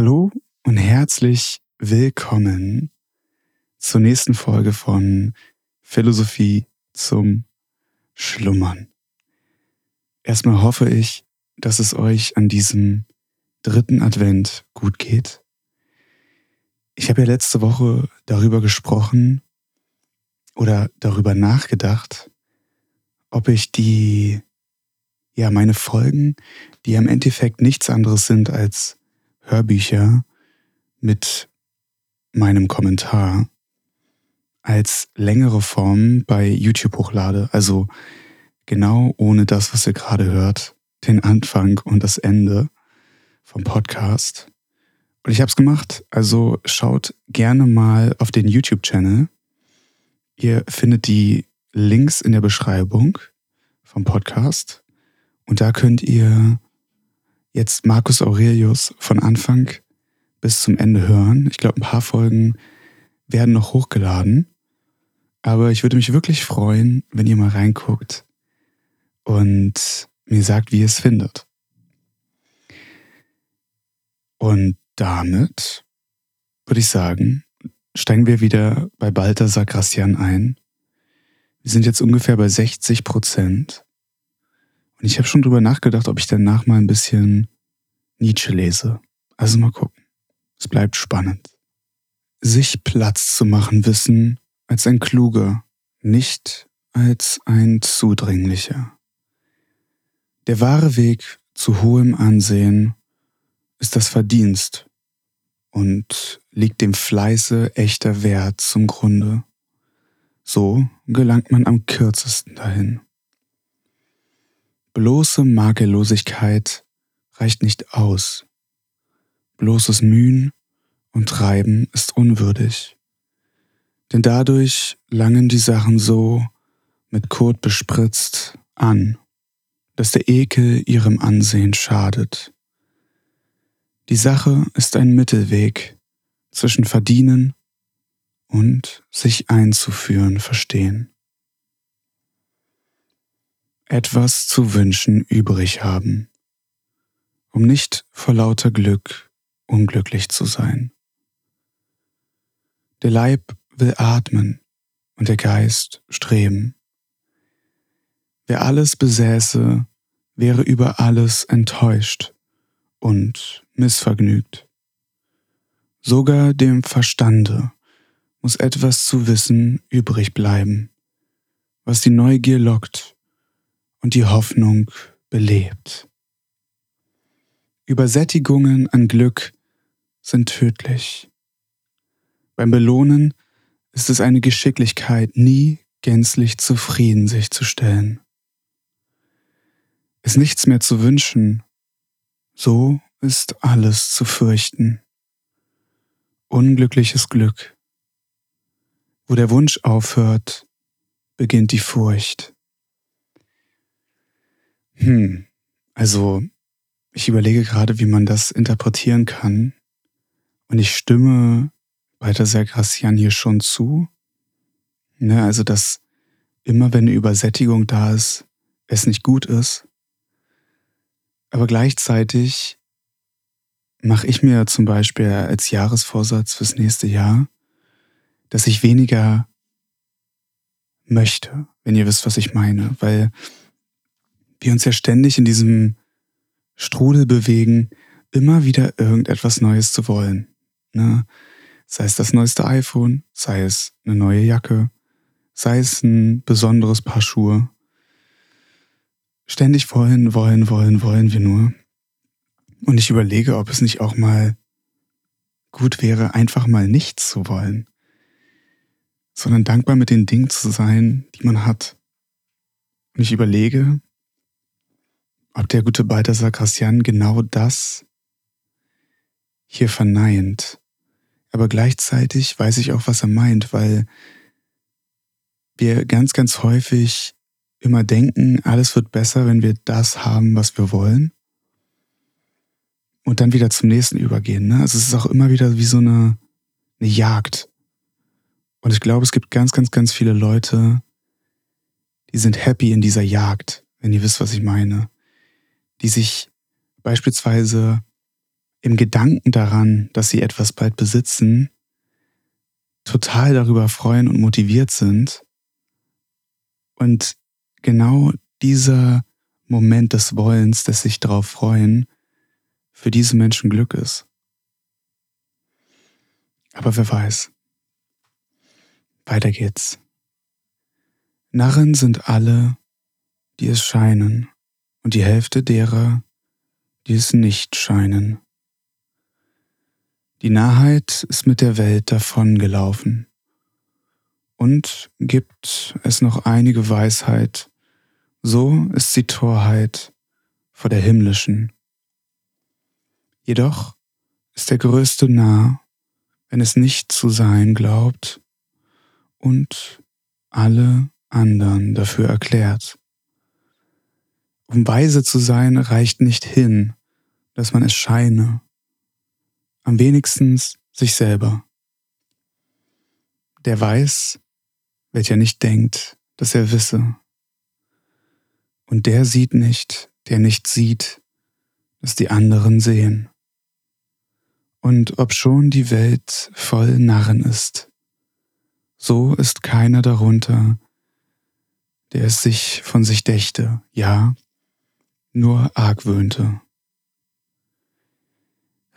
Hallo und herzlich willkommen zur nächsten Folge von Philosophie zum Schlummern. Erstmal hoffe ich, dass es euch an diesem dritten Advent gut geht. Ich habe ja letzte Woche darüber gesprochen oder darüber nachgedacht, ob ich die, ja, meine Folgen, die im Endeffekt nichts anderes sind als Hörbücher mit meinem Kommentar als längere Form bei YouTube hochlade. Also genau ohne das, was ihr gerade hört, den Anfang und das Ende vom Podcast. Und ich habe es gemacht. Also schaut gerne mal auf den YouTube-Channel. Ihr findet die Links in der Beschreibung vom Podcast. Und da könnt ihr jetzt Marcus Aurelius von Anfang bis zum Ende hören. Ich glaube, ein paar Folgen werden noch hochgeladen. Aber ich würde mich wirklich freuen, wenn ihr mal reinguckt und mir sagt, wie ihr es findet. Und damit würde ich sagen, steigen wir wieder bei Balthasar Gracian ein. Wir sind jetzt ungefähr bei 60 Prozent. Und ich habe schon drüber nachgedacht, ob ich danach mal ein bisschen Nietzsche lese. Also mal gucken. Es bleibt spannend. Sich Platz zu machen wissen als ein kluger, nicht als ein zudringlicher. Der wahre Weg zu hohem Ansehen ist das Verdienst und liegt dem Fleiße echter Wert zum Grunde. So gelangt man am kürzesten dahin. Bloße Makellosigkeit reicht nicht aus. Bloßes Mühen und Treiben ist unwürdig. Denn dadurch langen die Sachen so mit Kot bespritzt an, dass der Ekel ihrem Ansehen schadet. Die Sache ist ein Mittelweg zwischen verdienen und sich einzuführen verstehen etwas zu wünschen übrig haben, um nicht vor lauter Glück unglücklich zu sein. Der Leib will atmen und der Geist streben. Wer alles besäße, wäre über alles enttäuscht und missvergnügt. Sogar dem Verstande muss etwas zu wissen übrig bleiben, was die Neugier lockt und die Hoffnung belebt. Übersättigungen an Glück sind tödlich. Beim Belohnen ist es eine Geschicklichkeit, nie gänzlich zufrieden sich zu stellen. Es nichts mehr zu wünschen, so ist alles zu fürchten. Unglückliches Glück. Wo der Wunsch aufhört, beginnt die Furcht. Hm, also ich überlege gerade, wie man das interpretieren kann. Und ich stimme bei der Sergracian hier schon zu. Ne, also, dass immer wenn eine Übersättigung da ist, es nicht gut ist. Aber gleichzeitig mache ich mir zum Beispiel als Jahresvorsatz fürs nächste Jahr, dass ich weniger möchte, wenn ihr wisst, was ich meine. Weil wir uns ja ständig in diesem Strudel bewegen, immer wieder irgendetwas Neues zu wollen. Ne? Sei es das neueste iPhone, sei es eine neue Jacke, sei es ein besonderes Paar Schuhe. Ständig wollen, wollen, wollen, wollen wir nur. Und ich überlege, ob es nicht auch mal gut wäre, einfach mal nichts zu wollen, sondern dankbar mit den Dingen zu sein, die man hat. Und ich überlege, ob der gute Balthasar Gracian genau das hier verneint. Aber gleichzeitig weiß ich auch, was er meint, weil wir ganz, ganz häufig immer denken, alles wird besser, wenn wir das haben, was wir wollen. Und dann wieder zum nächsten übergehen. Ne? Also es ist auch immer wieder wie so eine, eine Jagd. Und ich glaube, es gibt ganz, ganz, ganz viele Leute, die sind happy in dieser Jagd, wenn ihr wisst, was ich meine die sich beispielsweise im Gedanken daran, dass sie etwas bald besitzen, total darüber freuen und motiviert sind. Und genau dieser Moment des Wollens, des sich darauf freuen, für diese Menschen Glück ist. Aber wer weiß. Weiter geht's. Narren sind alle, die es scheinen, und die Hälfte derer, die es nicht scheinen. Die Narrheit ist mit der Welt davongelaufen und gibt es noch einige Weisheit, so ist sie Torheit vor der himmlischen. Jedoch ist der Größte nah, wenn es nicht zu sein glaubt und alle anderen dafür erklärt. Um weise zu sein, reicht nicht hin, dass man es scheine, am wenigsten sich selber. Der weiß, welcher nicht denkt, dass er wisse. Und der sieht nicht, der nicht sieht, dass die anderen sehen. Und obschon die Welt voll Narren ist, so ist keiner darunter, der es sich von sich dächte, ja, nur argwöhnte.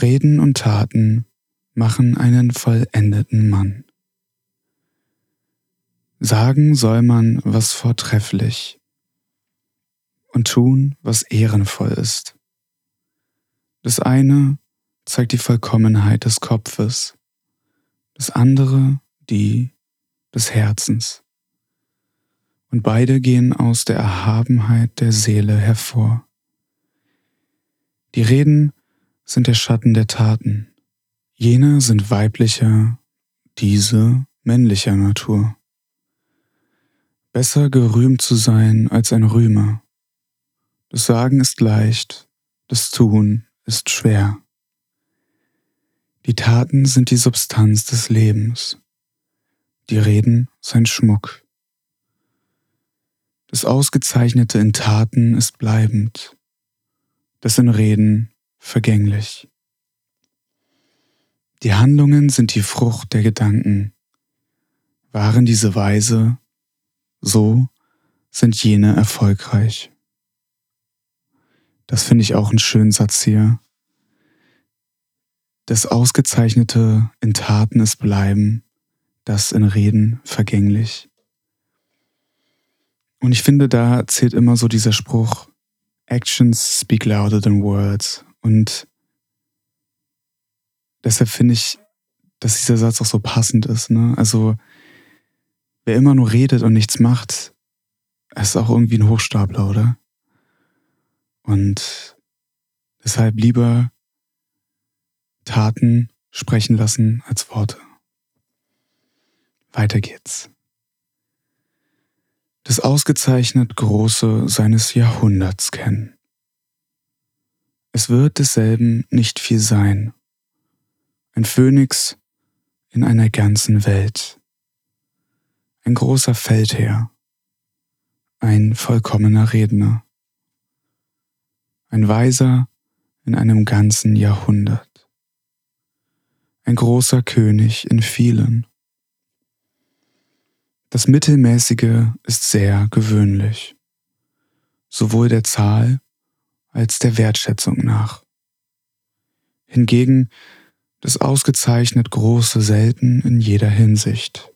Reden und Taten machen einen vollendeten Mann. Sagen soll man, was vortrefflich, und tun, was ehrenvoll ist. Das eine zeigt die Vollkommenheit des Kopfes, das andere die des Herzens. Und beide gehen aus der Erhabenheit der Seele hervor. Die Reden sind der Schatten der Taten. Jene sind weiblicher, diese männlicher Natur. Besser gerühmt zu sein als ein Rühmer. Das Sagen ist leicht, das Tun ist schwer. Die Taten sind die Substanz des Lebens, die Reden sein Schmuck. Das Ausgezeichnete in Taten ist bleibend, das in Reden vergänglich. Die Handlungen sind die Frucht der Gedanken. Waren diese weise, so sind jene erfolgreich. Das finde ich auch einen schönen Satz hier. Das Ausgezeichnete in Taten ist bleiben, das in Reden vergänglich. Und ich finde, da zählt immer so dieser Spruch, Actions speak louder than words. Und deshalb finde ich, dass dieser Satz auch so passend ist. Ne? Also, wer immer nur redet und nichts macht, ist auch irgendwie ein Hochstapler, oder? Und deshalb lieber Taten sprechen lassen als Worte. Weiter geht's. Das ausgezeichnet Große seines Jahrhunderts kennen. Es wird desselben nicht viel sein. Ein Phönix in einer ganzen Welt. Ein großer Feldherr. Ein vollkommener Redner ein Weiser in einem ganzen Jahrhundert, ein großer König in vielen. Das Mittelmäßige ist sehr gewöhnlich, sowohl der Zahl als der Wertschätzung nach. Hingegen das ausgezeichnet Große selten in jeder Hinsicht,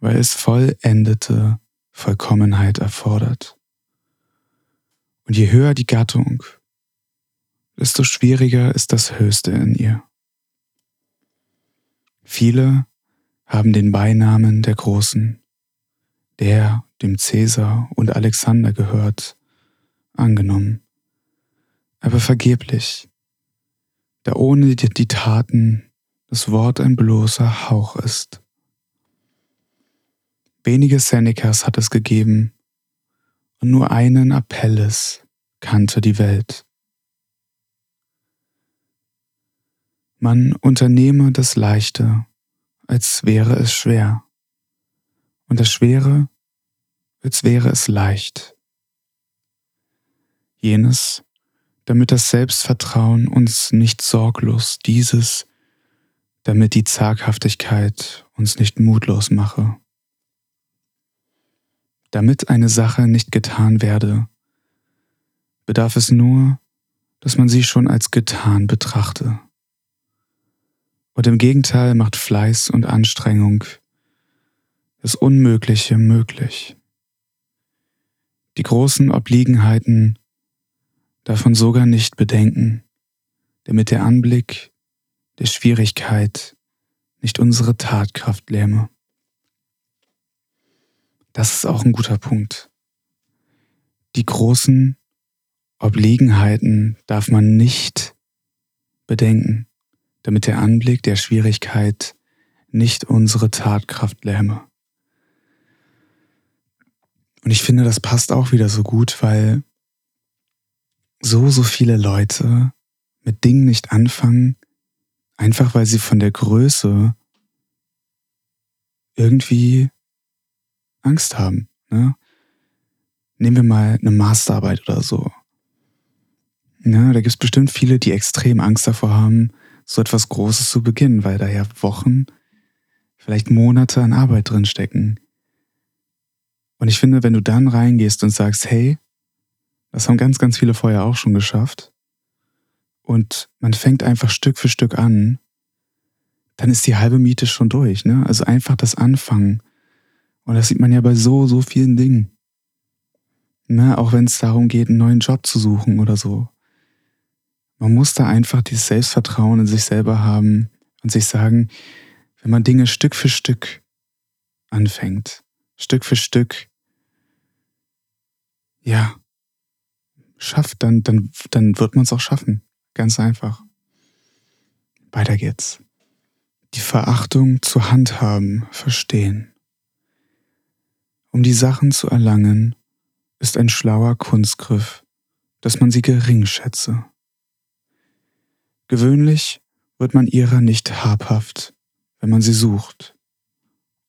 weil es vollendete Vollkommenheit erfordert. Und je höher die Gattung, desto schwieriger ist das Höchste in ihr. Viele haben den Beinamen der Großen, der dem Cäsar und Alexander gehört, angenommen, aber vergeblich, da ohne die Taten das Wort ein bloßer Hauch ist. Wenige Senecas hat es gegeben, und nur einen Apelles kannte die Welt. Man unternehme das Leichte, als wäre es schwer, und das Schwere, als wäre es leicht. Jenes, damit das Selbstvertrauen uns nicht sorglos, dieses, damit die Zaghaftigkeit uns nicht mutlos mache. Damit eine Sache nicht getan werde, bedarf es nur, dass man sie schon als getan betrachte. Und im Gegenteil macht Fleiß und Anstrengung das Unmögliche möglich. Die großen Obliegenheiten davon sogar nicht bedenken, damit der Anblick der Schwierigkeit nicht unsere Tatkraft lähme. Das ist auch ein guter Punkt. Die großen Obliegenheiten darf man nicht bedenken, damit der Anblick der Schwierigkeit nicht unsere Tatkraft lähme. Und ich finde, das passt auch wieder so gut, weil so, so viele Leute mit Dingen nicht anfangen, einfach weil sie von der Größe irgendwie Angst haben. Ne? Nehmen wir mal eine Masterarbeit oder so. Ja, da gibt es bestimmt viele, die extrem Angst davor haben, so etwas Großes zu beginnen, weil da ja Wochen, vielleicht Monate an Arbeit drin stecken. Und ich finde, wenn du dann reingehst und sagst, hey, das haben ganz, ganz viele vorher auch schon geschafft, und man fängt einfach Stück für Stück an, dann ist die halbe Miete schon durch. Ne? Also einfach das Anfangen. Und das sieht man ja bei so, so vielen Dingen. Ne? Auch wenn es darum geht, einen neuen Job zu suchen oder so. Man muss da einfach dieses Selbstvertrauen in sich selber haben und sich sagen, wenn man Dinge Stück für Stück anfängt, Stück für Stück, ja, schafft, dann, dann, dann wird man es auch schaffen. Ganz einfach. Weiter geht's. Die Verachtung zu handhaben, verstehen. Um die Sachen zu erlangen, ist ein schlauer Kunstgriff, dass man sie gering schätze. Gewöhnlich wird man ihrer nicht habhaft, wenn man sie sucht.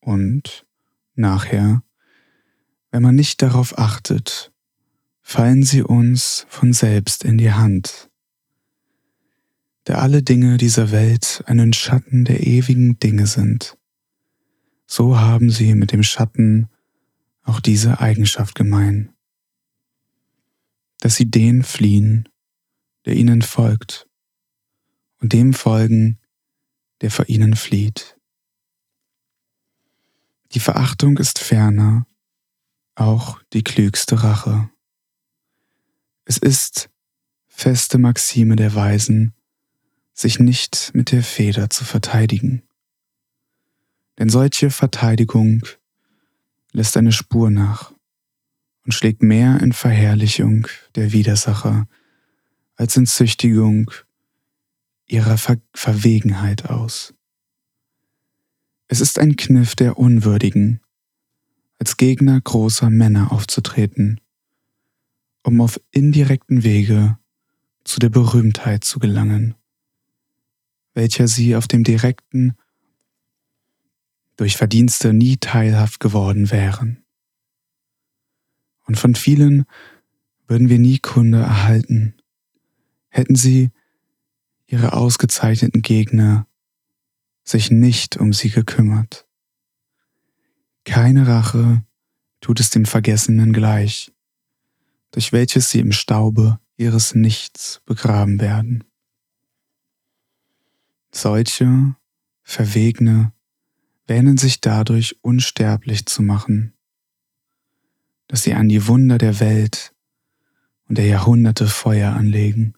Und nachher, wenn man nicht darauf achtet, fallen sie uns von selbst in die Hand. Da alle Dinge dieser Welt einen Schatten der ewigen Dinge sind, so haben sie mit dem Schatten auch diese Eigenschaft gemein, dass sie den fliehen, der ihnen folgt, und dem folgen, der vor ihnen flieht. Die Verachtung ist ferner auch die klügste Rache. Es ist feste Maxime der Weisen, sich nicht mit der Feder zu verteidigen. Denn solche Verteidigung lässt eine Spur nach und schlägt mehr in Verherrlichung der Widersacher als in Züchtigung ihrer Ver Verwegenheit aus. Es ist ein Kniff der Unwürdigen, als Gegner großer Männer aufzutreten um auf indirekten Wege zu der Berühmtheit zu gelangen, welcher sie auf dem direkten durch Verdienste nie teilhaft geworden wären. Und von vielen würden wir nie Kunde erhalten, hätten sie ihre ausgezeichneten Gegner sich nicht um sie gekümmert. Keine Rache tut es dem Vergessenen gleich, durch welches sie im Staube ihres Nichts begraben werden. Solche, Verwegne, wähnen sich dadurch unsterblich zu machen, dass sie an die Wunder der Welt und der Jahrhunderte Feuer anlegen.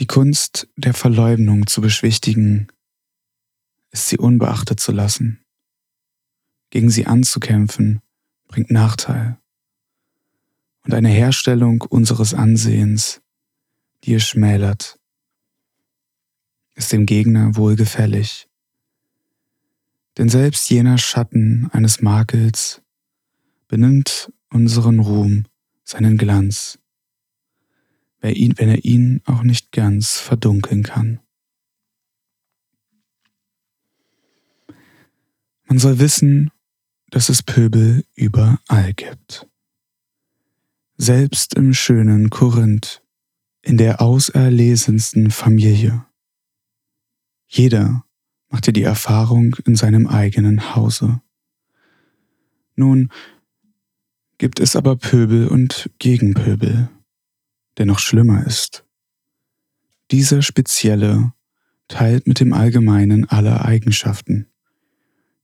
Die Kunst der Verleumdung zu beschwichtigen, ist sie unbeachtet zu lassen. Gegen sie anzukämpfen, bringt Nachteil und eine Herstellung unseres Ansehens, die es schmälert, ist dem Gegner wohlgefällig. Denn selbst jener Schatten eines Makels benimmt unseren Ruhm, seinen Glanz, wenn er ihn auch nicht ganz verdunkeln kann. Man soll wissen, dass es Pöbel überall gibt. selbst im schönen Korinth, in der auserlesensten Familie. Jeder machte die Erfahrung in seinem eigenen Hause. Nun gibt es aber Pöbel und Gegenpöbel, der noch schlimmer ist. Dieser spezielle teilt mit dem Allgemeinen alle Eigenschaften,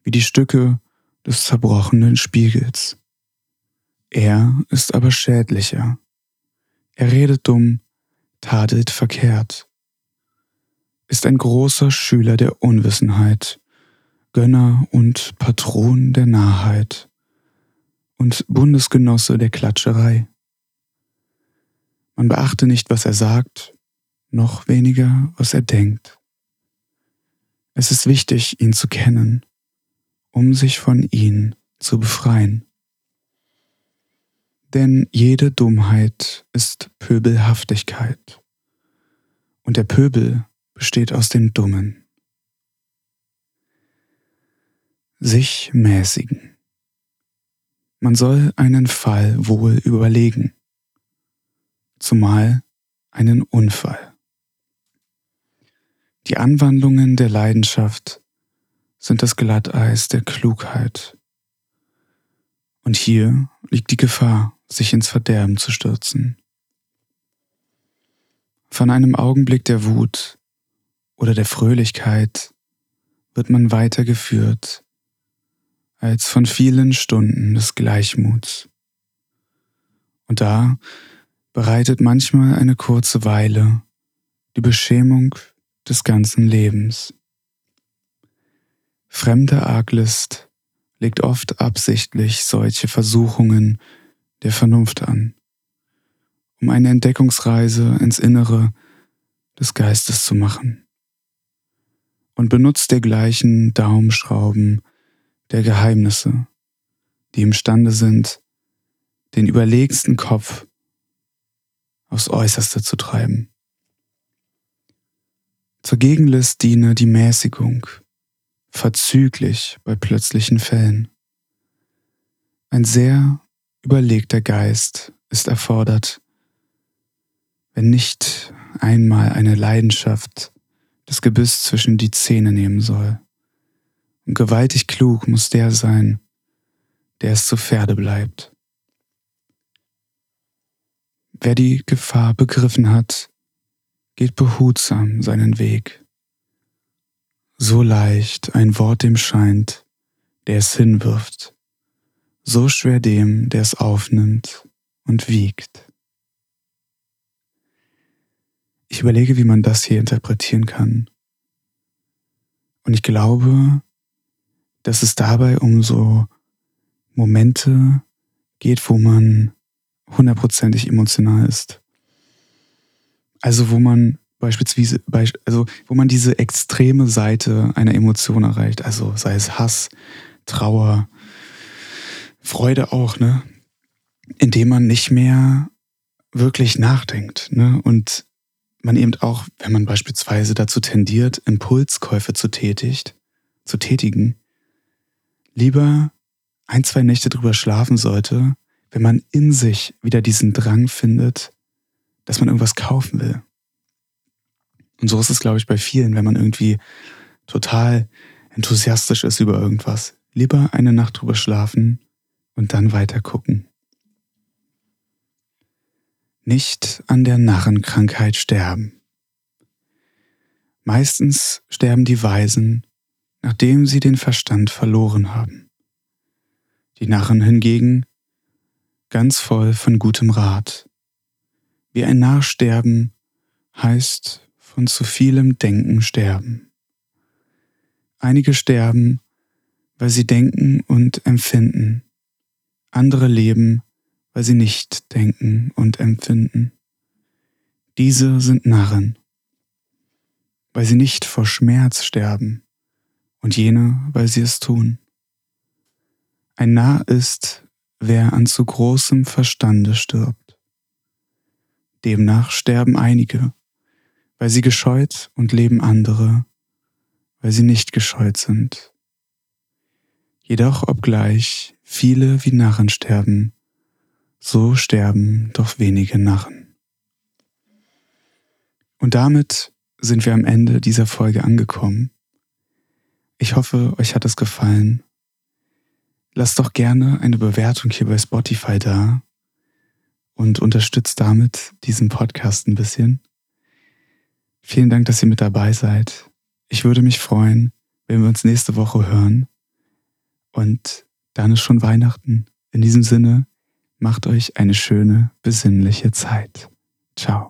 wie die Stücke des zerbrochenen Spiegels. Er ist aber schädlicher. Er redet dumm, tadelt verkehrt, ist ein großer Schüler der Unwissenheit, Gönner und Patron der Narrheit und Bundesgenosse der Klatscherei. Man beachte nicht, was er sagt, noch weniger, was er denkt. Es ist wichtig, ihn zu kennen, um sich von ihm zu befreien. Denn jede Dummheit ist Pöbelhaftigkeit. Und der Pöbel besteht aus den Dummen. Sich mäßigen. Man soll einen Fall wohl überlegen, zumal einen Unfall. Die Anwandlungen der Leidenschaft sind das Glatteis der Klugheit. Und hier liegt die Gefahr, sich ins Verderben zu stürzen. Von einem Augenblick der Wut oder der Fröhlichkeit wird man weitergeführt als von vielen Stunden des Gleichmuts. Und da bereitet manchmal eine kurze Weile die Beschämung des ganzen Lebens. Fremde Arglist legt oft absichtlich solche Versuchungen der Vernunft an, um eine Entdeckungsreise ins Innere des Geistes zu machen und benutzt dergleichen Daumenschrauben der Geheimnisse, die imstande sind, den überlegensten Kopf aufs Äußerste zu treiben. Zur Gegenlist diene die Mäßigung, verzüglich bei plötzlichen Fällen. Ein sehr überlegter Geist ist erfordert, wenn nicht einmal eine Leidenschaft das Gebiss zwischen die Zähne nehmen soll. Und gewaltig klug muss der sein, der es zu Pferde bleibt. Wer die Gefahr begriffen hat, geht behutsam seinen Weg. So leicht ein Wort dem scheint, der es hinwirft, so schwer dem, der es aufnimmt und wiegt. Ich überlege, wie man das hier interpretieren kann. Und ich glaube, dass es dabei um so Momente geht, wo man hundertprozentig emotional ist. Also wo man beispielsweise, also wo man diese extreme Seite einer Emotion erreicht, also sei es Hass, Trauer, Freude auch, ne? Indem man nicht mehr wirklich nachdenkt, ne? Und man eben auch, wenn man beispielsweise dazu tendiert, Impulskäufe zu tätigt, zu tätigen, lieber ein, zwei Nächte drüber schlafen sollte, wenn man in sich wieder diesen Drang findet, dass man irgendwas kaufen will. Und so ist es, glaube ich, bei vielen, wenn man irgendwie total enthusiastisch ist über irgendwas. Lieber eine Nacht drüber schlafen und dann weiter gucken. Nicht an der Narrenkrankheit sterben. Meistens sterben die Weisen, nachdem sie den Verstand verloren haben. Die Narren hingegen ganz voll von gutem Rat. Wie ein Narr sterben heißt von zu vielem Denken sterben. Einige sterben, weil sie denken und empfinden. Andere leben, weil sie nicht denken und empfinden. Diese sind Narren, weil sie nicht vor Schmerz sterben, und jene, weil sie es tun. Ein Narr ist, wer an zu großem Verstande stirbt. Demnach sterben einige, weil sie gescheut und leben andere, weil sie nicht gescheut sind. Jedoch obgleich viele wie Narren sterben, so sterben doch wenige Narren. Und damit sind wir am Ende dieser Folge angekommen. Ich hoffe, euch hat es gefallen. Lasst doch gerne eine Bewertung hier bei Spotify da und unterstützt damit diesen Podcast ein bisschen. Vielen Dank, dass ihr mit dabei seid. Ich würde mich freuen, wenn wir uns nächste Woche hören. Und dann ist schon Weihnachten. In diesem Sinne, macht euch eine schöne, besinnliche Zeit. Ciao.